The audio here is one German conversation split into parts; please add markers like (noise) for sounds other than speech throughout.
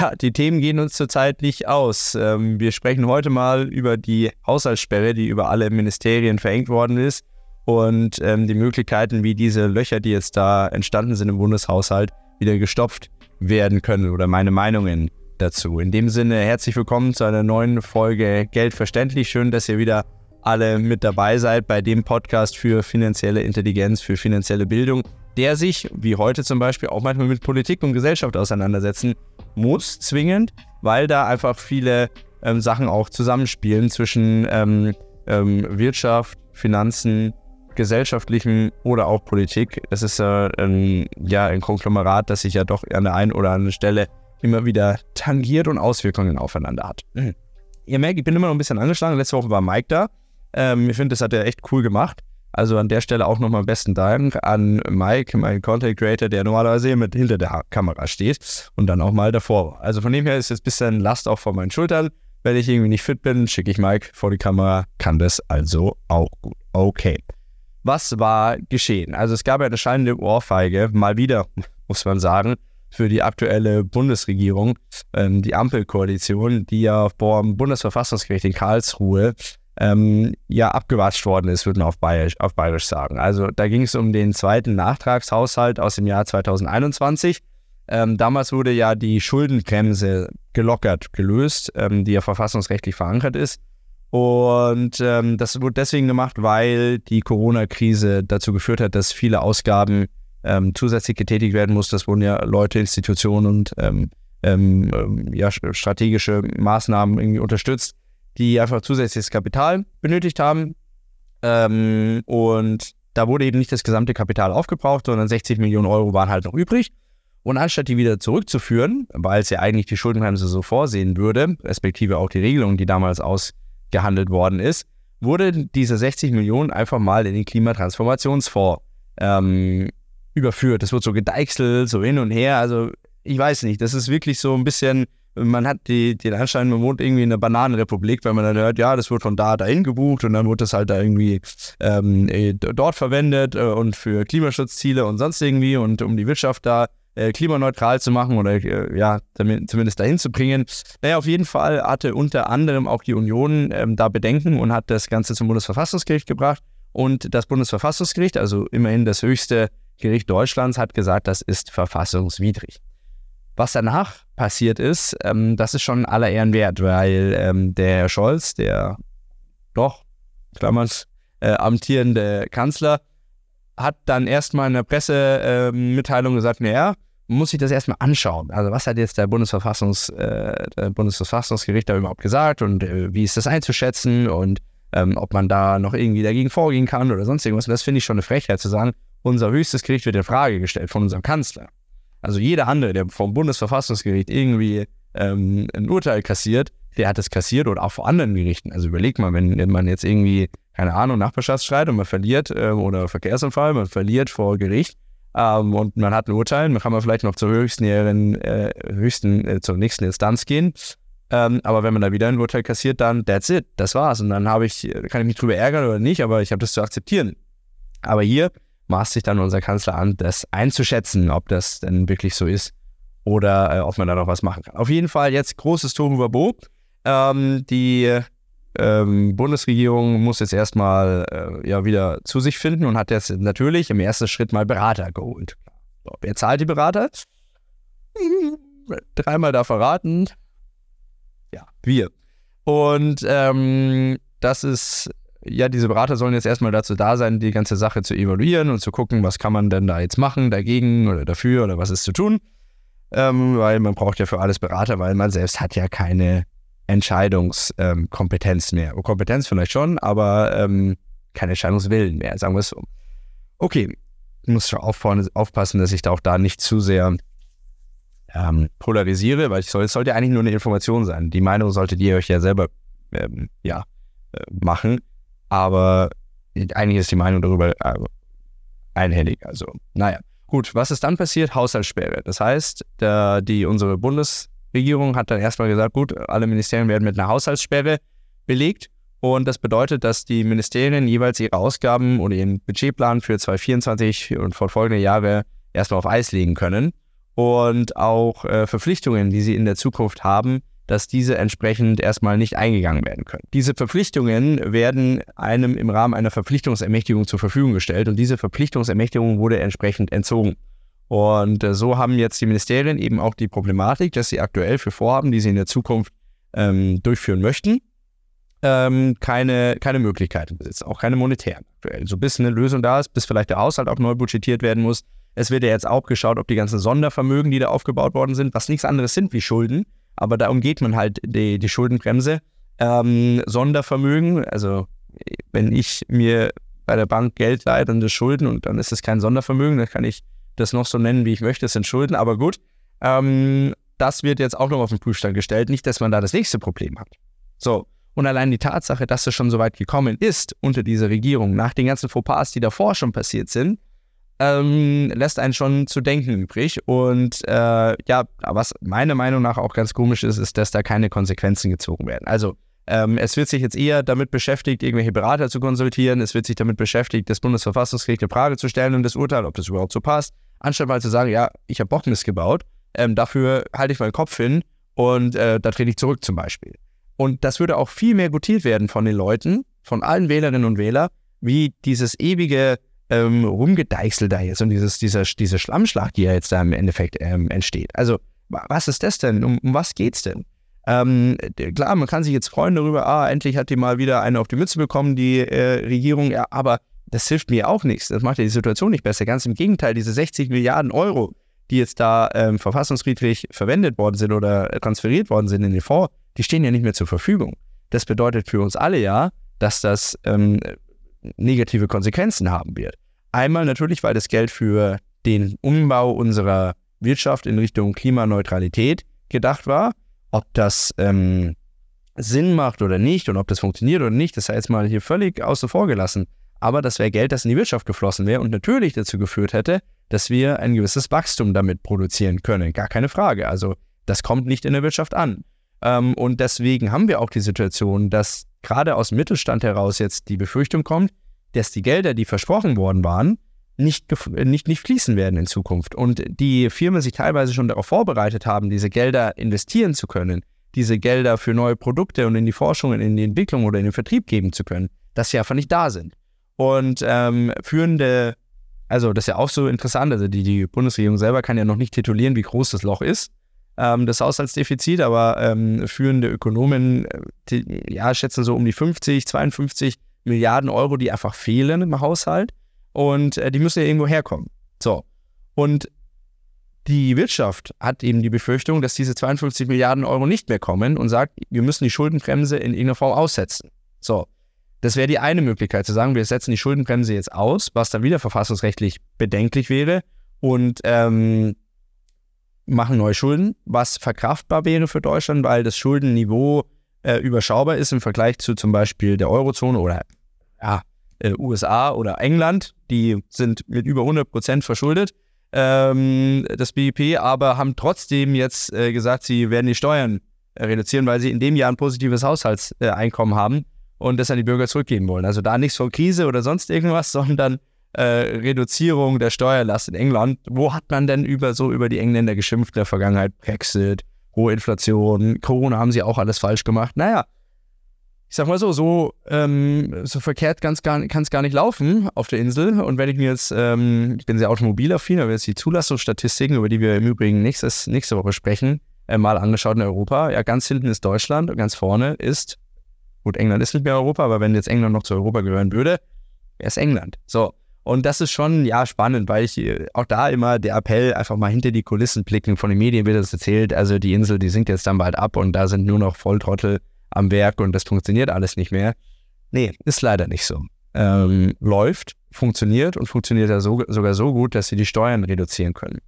Ja, die Themen gehen uns zurzeit nicht aus. Ähm, wir sprechen heute mal über die Haushaltssperre, die über alle Ministerien verhängt worden ist und ähm, die Möglichkeiten, wie diese Löcher, die jetzt da entstanden sind im Bundeshaushalt, wieder gestopft werden können oder meine Meinungen dazu. In dem Sinne, herzlich willkommen zu einer neuen Folge Geld verständlich. Schön, dass ihr wieder alle mit dabei seid bei dem Podcast für finanzielle Intelligenz, für finanzielle Bildung, der sich, wie heute zum Beispiel, auch manchmal mit Politik und Gesellschaft auseinandersetzen muss, zwingend, weil da einfach viele ähm, Sachen auch zusammenspielen zwischen ähm, ähm, Wirtschaft, Finanzen, gesellschaftlichen oder auch Politik. Es ist äh, ja ein Konglomerat, das sich ja doch an der einen oder anderen Stelle immer wieder tangiert und Auswirkungen aufeinander hat. Mhm. Ihr merkt, ich bin immer noch ein bisschen angeschlagen. Letzte Woche war Mike da. Ähm, ich finde, das hat er echt cool gemacht. Also an der Stelle auch nochmal besten Dank an Mike, mein Content Creator, der normalerweise mit hinter der Kamera steht und dann auch mal davor war. Also von dem her ist jetzt ein bisschen Last auch von meinen Schultern. Wenn ich irgendwie nicht fit bin, schicke ich Mike vor die Kamera, kann das also auch gut. Okay. Was war geschehen? Also es gab eine scheinende Ohrfeige, mal wieder, (laughs) muss man sagen, für die aktuelle Bundesregierung, ähm, die Ampelkoalition, die ja vom Bundesverfassungsgericht in Karlsruhe ähm, ja abgewatscht worden ist, würde man auf Bayerisch, auf Bayerisch sagen. Also da ging es um den zweiten Nachtragshaushalt aus dem Jahr 2021. Ähm, damals wurde ja die Schuldenbremse gelockert, gelöst, ähm, die ja verfassungsrechtlich verankert ist. Und ähm, das wurde deswegen gemacht, weil die Corona-Krise dazu geführt hat, dass viele Ausgaben ähm, zusätzlich getätigt werden mussten. Das wurden ja Leute, Institutionen und ähm, ja, strategische Maßnahmen irgendwie unterstützt die einfach zusätzliches Kapital benötigt haben. Ähm, und da wurde eben nicht das gesamte Kapital aufgebraucht, sondern 60 Millionen Euro waren halt noch übrig. Und anstatt die wieder zurückzuführen, weil es ja eigentlich die Schuldenbremse so vorsehen würde, respektive auch die Regelung, die damals ausgehandelt worden ist, wurde diese 60 Millionen einfach mal in den Klimatransformationsfonds ähm, überführt. Das wird so gedeichselt, so hin und her. Also ich weiß nicht, das ist wirklich so ein bisschen man hat die, den Anschein, man wohnt irgendwie in einer Bananenrepublik, wenn man dann hört, ja, das wird von da dahin gebucht und dann wird das halt da irgendwie ähm, äh, dort verwendet äh, und für Klimaschutzziele und sonst irgendwie und um die Wirtschaft da äh, klimaneutral zu machen oder ja, zumindest dahin zu bringen. Naja, auf jeden Fall hatte unter anderem auch die Union ähm, da Bedenken und hat das Ganze zum Bundesverfassungsgericht gebracht. Und das Bundesverfassungsgericht, also immerhin das höchste Gericht Deutschlands, hat gesagt, das ist verfassungswidrig. Was danach passiert ist, ähm, das ist schon aller Ehren wert, weil ähm, der Scholz, der doch, Klammers, äh, amtierende Kanzler, hat dann erstmal in der Pressemitteilung äh, gesagt, naja, muss sich das erstmal anschauen. Also was hat jetzt der, Bundesverfassungs, äh, der Bundesverfassungsgericht da überhaupt gesagt und äh, wie ist das einzuschätzen und ähm, ob man da noch irgendwie dagegen vorgehen kann oder sonst irgendwas. Und das finde ich schon eine Frechheit zu sagen, unser höchstes Gericht wird in Frage gestellt von unserem Kanzler. Also jeder andere, der vom Bundesverfassungsgericht irgendwie ähm, ein Urteil kassiert, der hat es kassiert oder auch vor anderen Gerichten. Also überleg mal, wenn, wenn man jetzt irgendwie, keine Ahnung, Nachbarschaftsstreit und man verliert äh, oder Verkehrsunfall, man verliert vor Gericht ähm, und man hat ein Urteil, dann kann man vielleicht noch zur höchsten, äh, höchsten äh, zur nächsten Instanz gehen. Ähm, aber wenn man da wieder ein Urteil kassiert, dann that's it, das war's. Und dann habe ich, kann ich mich drüber ärgern oder nicht, aber ich habe das zu akzeptieren. Aber hier maßt sich dann unser Kanzler an, das einzuschätzen, ob das denn wirklich so ist oder äh, ob man da noch was machen kann. Auf jeden Fall jetzt großes Tohuwabo. Ähm, die ähm, Bundesregierung muss jetzt erstmal äh, ja wieder zu sich finden und hat jetzt natürlich im ersten Schritt mal Berater geholt. Wer zahlt die Berater? (laughs) Dreimal da verraten. Ja, wir. Und ähm, das ist ja, diese Berater sollen jetzt erstmal dazu da sein, die ganze Sache zu evaluieren und zu gucken, was kann man denn da jetzt machen, dagegen oder dafür oder was ist zu tun. Ähm, weil man braucht ja für alles Berater, weil man selbst hat ja keine Entscheidungskompetenz ähm, mehr. Oh, Kompetenz vielleicht schon, aber ähm, kein Entscheidungswillen mehr, sagen wir es so. Okay, ich muss schon aufpassen, dass ich da auch da nicht zu sehr ähm, polarisiere, weil es soll, sollte eigentlich nur eine Information sein. Die Meinung solltet ihr euch ja selber ähm, ja, äh, machen aber eigentlich ist die Meinung darüber äh, einhellig. Also, naja. Gut, was ist dann passiert? Haushaltssperre. Das heißt, der, die, unsere Bundesregierung hat dann erstmal gesagt, gut, alle Ministerien werden mit einer Haushaltssperre belegt. Und das bedeutet, dass die Ministerien jeweils ihre Ausgaben oder ihren Budgetplan für 2024 und fortfolgende Jahre erstmal auf Eis legen können. und auch äh, Verpflichtungen, die sie in der Zukunft haben, dass diese entsprechend erstmal nicht eingegangen werden können. Diese Verpflichtungen werden einem im Rahmen einer Verpflichtungsermächtigung zur Verfügung gestellt und diese Verpflichtungsermächtigung wurde entsprechend entzogen. Und äh, so haben jetzt die Ministerien eben auch die Problematik, dass sie aktuell für Vorhaben, die sie in der Zukunft ähm, durchführen möchten, ähm, keine, keine Möglichkeiten besitzen, auch keine monetären aktuell. So bis eine Lösung da ist, bis vielleicht der Haushalt auch neu budgetiert werden muss. Es wird ja jetzt auch geschaut, ob die ganzen Sondervermögen, die da aufgebaut worden sind, was nichts anderes sind wie Schulden, aber da umgeht man halt die, die Schuldenbremse. Ähm, Sondervermögen, also wenn ich mir bei der Bank Geld leihe, dann das Schulden und dann ist es kein Sondervermögen, dann kann ich das noch so nennen, wie ich möchte, das sind Schulden, aber gut. Ähm, das wird jetzt auch noch auf den Prüfstand gestellt, nicht, dass man da das nächste Problem hat. So, und allein die Tatsache, dass es schon so weit gekommen ist unter dieser Regierung, nach den ganzen Fauxpas, die davor schon passiert sind, ähm, lässt einen schon zu denken übrig. Und äh, ja, was meiner Meinung nach auch ganz komisch ist, ist, dass da keine Konsequenzen gezogen werden. Also ähm, es wird sich jetzt eher damit beschäftigt, irgendwelche Berater zu konsultieren. Es wird sich damit beschäftigt, das Bundesverfassungsgericht eine Frage zu stellen und das Urteil, ob das überhaupt so passt. Anstatt mal zu sagen, ja, ich habe Bockmist gebaut, ähm, dafür halte ich meinen Kopf hin und äh, da trete ich zurück zum Beispiel. Und das würde auch viel mehr gutiert werden von den Leuten, von allen Wählerinnen und Wählern, wie dieses ewige ähm, Rumgedeichsel da jetzt und dieses, dieser, diese Schlammschlacht, die ja jetzt da im Endeffekt ähm, entsteht. Also, was ist das denn? Um, um was geht's denn? Ähm, klar, man kann sich jetzt freuen darüber, ah, endlich hat die mal wieder eine auf die Mütze bekommen, die äh, Regierung, ja, aber das hilft mir auch nichts. Das macht ja die Situation nicht besser. Ganz im Gegenteil, diese 60 Milliarden Euro, die jetzt da ähm, verfassungsfriedlich verwendet worden sind oder transferiert worden sind in den Fonds, die stehen ja nicht mehr zur Verfügung. Das bedeutet für uns alle ja, dass das ähm, negative Konsequenzen haben wird. Einmal natürlich, weil das Geld für den Umbau unserer Wirtschaft in Richtung Klimaneutralität gedacht war. Ob das ähm, Sinn macht oder nicht und ob das funktioniert oder nicht, das sei jetzt mal hier völlig außen vor gelassen. Aber das wäre Geld, das in die Wirtschaft geflossen wäre und natürlich dazu geführt hätte, dass wir ein gewisses Wachstum damit produzieren können. Gar keine Frage. Also das kommt nicht in der Wirtschaft an. Ähm, und deswegen haben wir auch die Situation, dass gerade aus dem Mittelstand heraus jetzt die Befürchtung kommt, dass die Gelder, die versprochen worden waren, nicht, nicht, nicht fließen werden in Zukunft. Und die Firmen sich teilweise schon darauf vorbereitet haben, diese Gelder investieren zu können, diese Gelder für neue Produkte und in die Forschung, in die Entwicklung oder in den Vertrieb geben zu können, dass sie einfach nicht da sind. Und ähm, führende, also das ist ja auch so interessant, also die, die Bundesregierung selber kann ja noch nicht titulieren, wie groß das Loch ist ähm, das Haushaltsdefizit, aber ähm, führende Ökonomen äh, die, ja, schätzen so um die 50, 52 Milliarden Euro, die einfach fehlen im Haushalt und äh, die müssen ja irgendwo herkommen. So. Und die Wirtschaft hat eben die Befürchtung, dass diese 52 Milliarden Euro nicht mehr kommen und sagt, wir müssen die Schuldenbremse in irgendeiner Form aussetzen. So. Das wäre die eine Möglichkeit, zu sagen, wir setzen die Schuldenbremse jetzt aus, was dann wieder verfassungsrechtlich bedenklich wäre und ähm, machen neue Schulden, was verkraftbar wäre für Deutschland, weil das Schuldenniveau äh, überschaubar ist im Vergleich zu zum Beispiel der Eurozone oder ja, äh, USA oder England. Die sind mit über 100 Prozent verschuldet, ähm, das BIP, aber haben trotzdem jetzt äh, gesagt, sie werden die Steuern reduzieren, weil sie in dem Jahr ein positives Haushaltseinkommen haben und das an die Bürger zurückgeben wollen. Also da nichts von Krise oder sonst irgendwas, (laughs) sondern äh, Reduzierung der Steuerlast in England. Wo hat man denn über so über die Engländer geschimpft in der Vergangenheit? Brexit, hohe Inflation, Corona haben sie auch alles falsch gemacht. Naja, ich sag mal so, so, ähm, so verkehrt kann es gar, gar nicht laufen auf der Insel. Und wenn ich mir jetzt, ähm, ich bin sehr automobilaffin, aber jetzt die Zulassungsstatistiken, über die wir im Übrigen nächstes, nächste Woche sprechen, äh, mal angeschaut in Europa. Ja, ganz hinten ist Deutschland und ganz vorne ist, gut, England ist nicht mehr Europa, aber wenn jetzt England noch zu Europa gehören würde, wäre es England. So. Und das ist schon, ja, spannend, weil ich äh, auch da immer der Appell, einfach mal hinter die Kulissen blicken. Von den Medien wird das erzählt. Also die Insel, die sinkt jetzt dann bald ab und da sind nur noch Volltrottel am Werk und das funktioniert alles nicht mehr. Nee, ist leider nicht so. Ähm, läuft, funktioniert und funktioniert ja so, sogar so gut, dass sie die Steuern reduzieren können.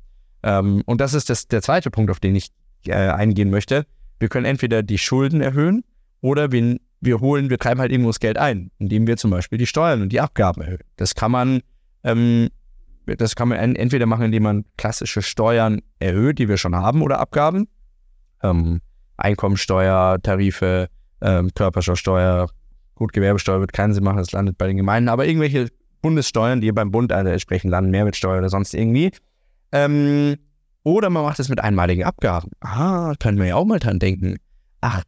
Ähm, und das ist das, der zweite Punkt, auf den ich äh, eingehen möchte. Wir können entweder die Schulden erhöhen oder wir wir holen, wir treiben halt irgendwo das Geld ein, indem wir zum Beispiel die Steuern und die Abgaben erhöhen. Das kann man, ähm, das kann man entweder machen, indem man klassische Steuern erhöht, die wir schon haben, oder Abgaben. Ähm, Einkommensteuer, Tarife, ähm, Körperschaftsteuer, gut, Gewerbesteuer wird keinen Sinn machen, das landet bei den Gemeinden, aber irgendwelche Bundessteuern, die beim Bund also entsprechend landen, Mehrwertsteuer oder sonst irgendwie. Ähm, Oder man macht es mit einmaligen Abgaben. Ah, können wir ja auch mal dran denken. 8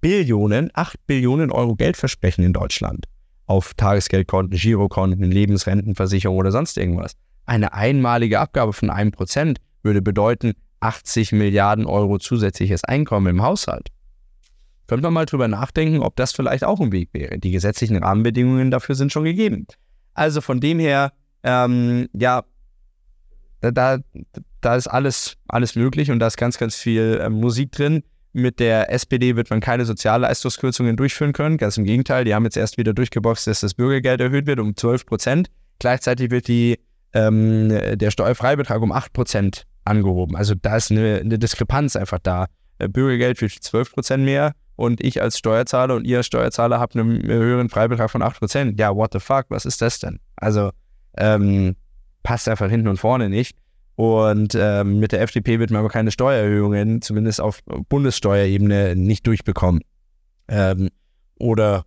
Billionen, 8 Billionen Euro Geldversprechen in Deutschland. Auf Tagesgeldkonten, Girokonten, Lebensrentenversicherung oder sonst irgendwas. Eine einmalige Abgabe von einem Prozent würde bedeuten 80 Milliarden Euro zusätzliches Einkommen im Haushalt. Könnte man mal drüber nachdenken, ob das vielleicht auch ein Weg wäre. Die gesetzlichen Rahmenbedingungen dafür sind schon gegeben. Also von dem her, ähm, ja, da, da ist alles, alles möglich und da ist ganz, ganz viel äh, Musik drin. Mit der SPD wird man keine Sozialleistungskürzungen durchführen können. Ganz im Gegenteil, die haben jetzt erst wieder durchgeboxt, dass das Bürgergeld erhöht wird um 12 Prozent. Gleichzeitig wird die, ähm, der Steuerfreibetrag um 8 Prozent angehoben. Also da ist eine, eine Diskrepanz einfach da. Äh, Bürgergeld wird 12 Prozent mehr und ich als Steuerzahler und ihr als Steuerzahler habt einen höheren Freibetrag von 8 Prozent. Ja, what the fuck, was ist das denn? Also ähm, passt einfach hinten und vorne nicht. Und ähm, mit der FDP wird man aber keine Steuererhöhungen, zumindest auf Bundessteuerebene, nicht durchbekommen. Ähm, oder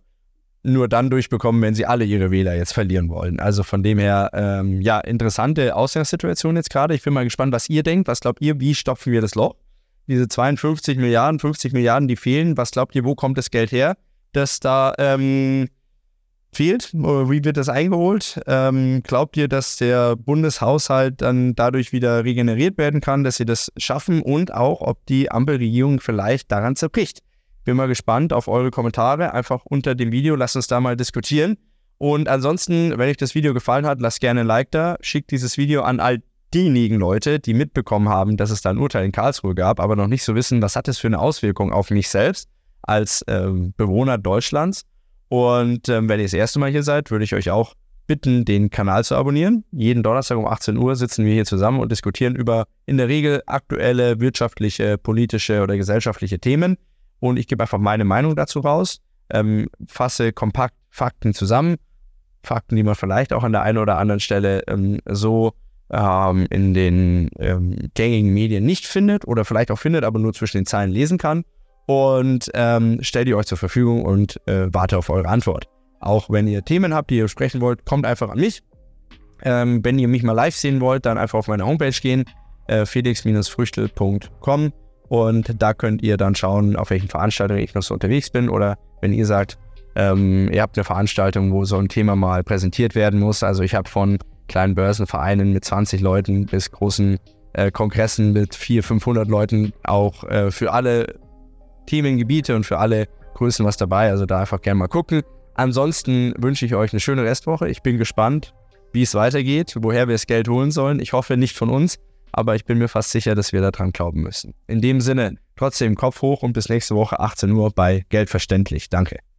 nur dann durchbekommen, wenn sie alle ihre Wähler jetzt verlieren wollen. Also von dem her, ähm, ja, interessante Ausgangssituation jetzt gerade. Ich bin mal gespannt, was ihr denkt. Was glaubt ihr, wie stopfen wir das Loch? Diese 52 Milliarden, 50 Milliarden, die fehlen. Was glaubt ihr, wo kommt das Geld her, dass da ähm, fehlt? Wie wird das eingeholt? Ähm, glaubt ihr, dass der Bundeshaushalt dann dadurch wieder regeneriert werden kann, dass sie das schaffen und auch, ob die Ampelregierung vielleicht daran zerbricht? Bin mal gespannt auf eure Kommentare. Einfach unter dem Video, lasst uns da mal diskutieren. Und ansonsten, wenn euch das Video gefallen hat, lasst gerne ein Like da. Schickt dieses Video an all diejenigen Leute, die mitbekommen haben, dass es da ein Urteil in Karlsruhe gab, aber noch nicht so wissen, was hat es für eine Auswirkung auf mich selbst als ähm, Bewohner Deutschlands und ähm, wenn ihr das erste Mal hier seid, würde ich euch auch bitten, den Kanal zu abonnieren. Jeden Donnerstag um 18 Uhr sitzen wir hier zusammen und diskutieren über in der Regel aktuelle wirtschaftliche, politische oder gesellschaftliche Themen. Und ich gebe einfach meine Meinung dazu raus, ähm, fasse kompakt Fakten zusammen. Fakten, die man vielleicht auch an der einen oder anderen Stelle ähm, so ähm, in den ähm, gängigen Medien nicht findet oder vielleicht auch findet, aber nur zwischen den Zeilen lesen kann und ähm, stell die euch zur Verfügung und äh, warte auf eure Antwort. Auch wenn ihr Themen habt, die ihr besprechen wollt, kommt einfach an mich. Ähm, wenn ihr mich mal live sehen wollt, dann einfach auf meine Homepage gehen, äh, felix-früchtel.com und da könnt ihr dann schauen, auf welchen Veranstaltungen ich noch so unterwegs bin oder wenn ihr sagt, ähm, ihr habt eine Veranstaltung, wo so ein Thema mal präsentiert werden muss. Also ich habe von kleinen Börsenvereinen mit 20 Leuten bis großen äh, Kongressen mit 400, 500 Leuten auch äh, für alle Themengebiete und für alle Größen was dabei. Also da einfach gerne mal gucken. Ansonsten wünsche ich euch eine schöne Restwoche. Ich bin gespannt, wie es weitergeht, woher wir das Geld holen sollen. Ich hoffe nicht von uns, aber ich bin mir fast sicher, dass wir daran glauben müssen. In dem Sinne, trotzdem Kopf hoch und bis nächste Woche 18 Uhr bei Geldverständlich. Danke.